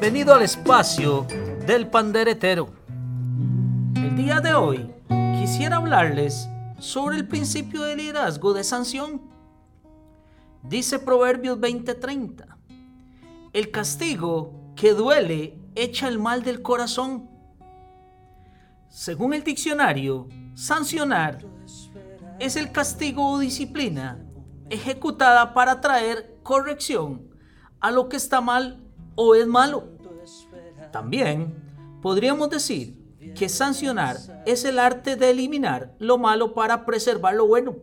Bienvenido al espacio del panderetero. El día de hoy quisiera hablarles sobre el principio de liderazgo de sanción. Dice Proverbios 20:30, el castigo que duele echa el mal del corazón. Según el diccionario, sancionar es el castigo o disciplina ejecutada para traer corrección a lo que está mal o es malo. También podríamos decir que sancionar es el arte de eliminar lo malo para preservar lo bueno.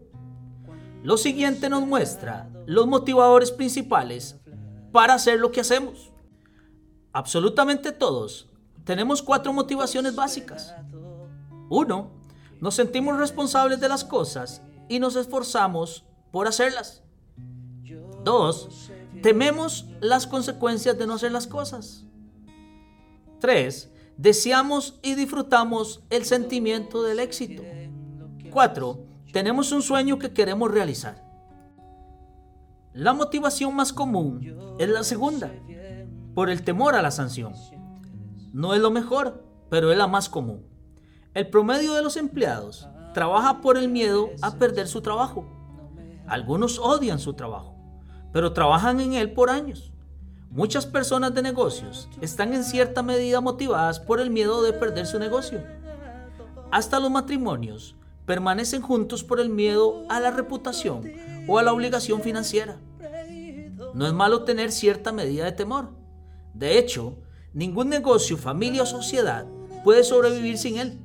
Lo siguiente nos muestra los motivadores principales para hacer lo que hacemos. Absolutamente todos tenemos cuatro motivaciones básicas. Uno, nos sentimos responsables de las cosas y nos esforzamos por hacerlas. Dos, tememos las consecuencias de no hacer las cosas. Tres, deseamos y disfrutamos el sentimiento del éxito. Cuatro, tenemos un sueño que queremos realizar. La motivación más común es la segunda, por el temor a la sanción. No es lo mejor, pero es la más común. El promedio de los empleados trabaja por el miedo a perder su trabajo. Algunos odian su trabajo, pero trabajan en él por años. Muchas personas de negocios están en cierta medida motivadas por el miedo de perder su negocio. Hasta los matrimonios permanecen juntos por el miedo a la reputación o a la obligación financiera. No es malo tener cierta medida de temor. De hecho, ningún negocio, familia o sociedad puede sobrevivir sin él.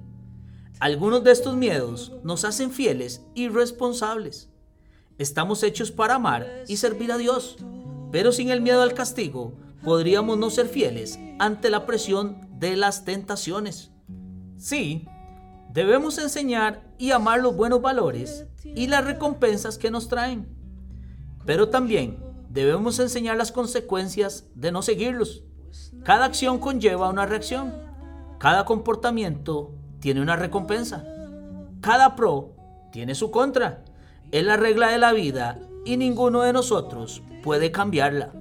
Algunos de estos miedos nos hacen fieles y responsables. Estamos hechos para amar y servir a Dios, pero sin el miedo al castigo podríamos no ser fieles ante la presión de las tentaciones. Sí, debemos enseñar y amar los buenos valores y las recompensas que nos traen, pero también debemos enseñar las consecuencias de no seguirlos. Cada acción conlleva una reacción. Cada comportamiento tiene una recompensa. Cada pro tiene su contra. Es la regla de la vida y ninguno de nosotros puede cambiarla.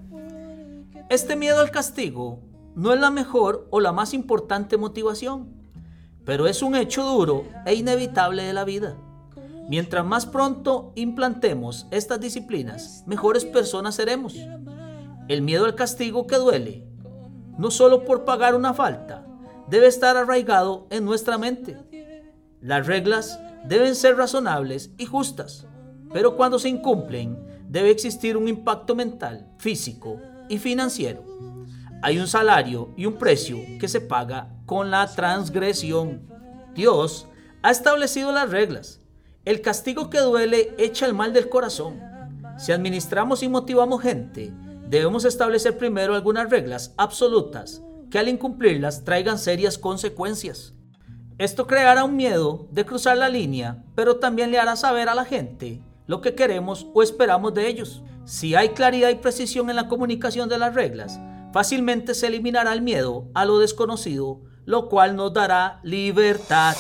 Este miedo al castigo no es la mejor o la más importante motivación, pero es un hecho duro e inevitable de la vida. Mientras más pronto implantemos estas disciplinas, mejores personas seremos. El miedo al castigo que duele, no solo por pagar una falta, debe estar arraigado en nuestra mente. Las reglas deben ser razonables y justas. Pero cuando se incumplen, debe existir un impacto mental, físico y financiero. Hay un salario y un precio que se paga con la transgresión. Dios ha establecido las reglas. El castigo que duele echa el mal del corazón. Si administramos y motivamos gente, debemos establecer primero algunas reglas absolutas que al incumplirlas traigan serias consecuencias. Esto creará un miedo de cruzar la línea, pero también le hará saber a la gente lo que queremos o esperamos de ellos. Si hay claridad y precisión en la comunicación de las reglas, fácilmente se eliminará el miedo a lo desconocido, lo cual nos dará libertad.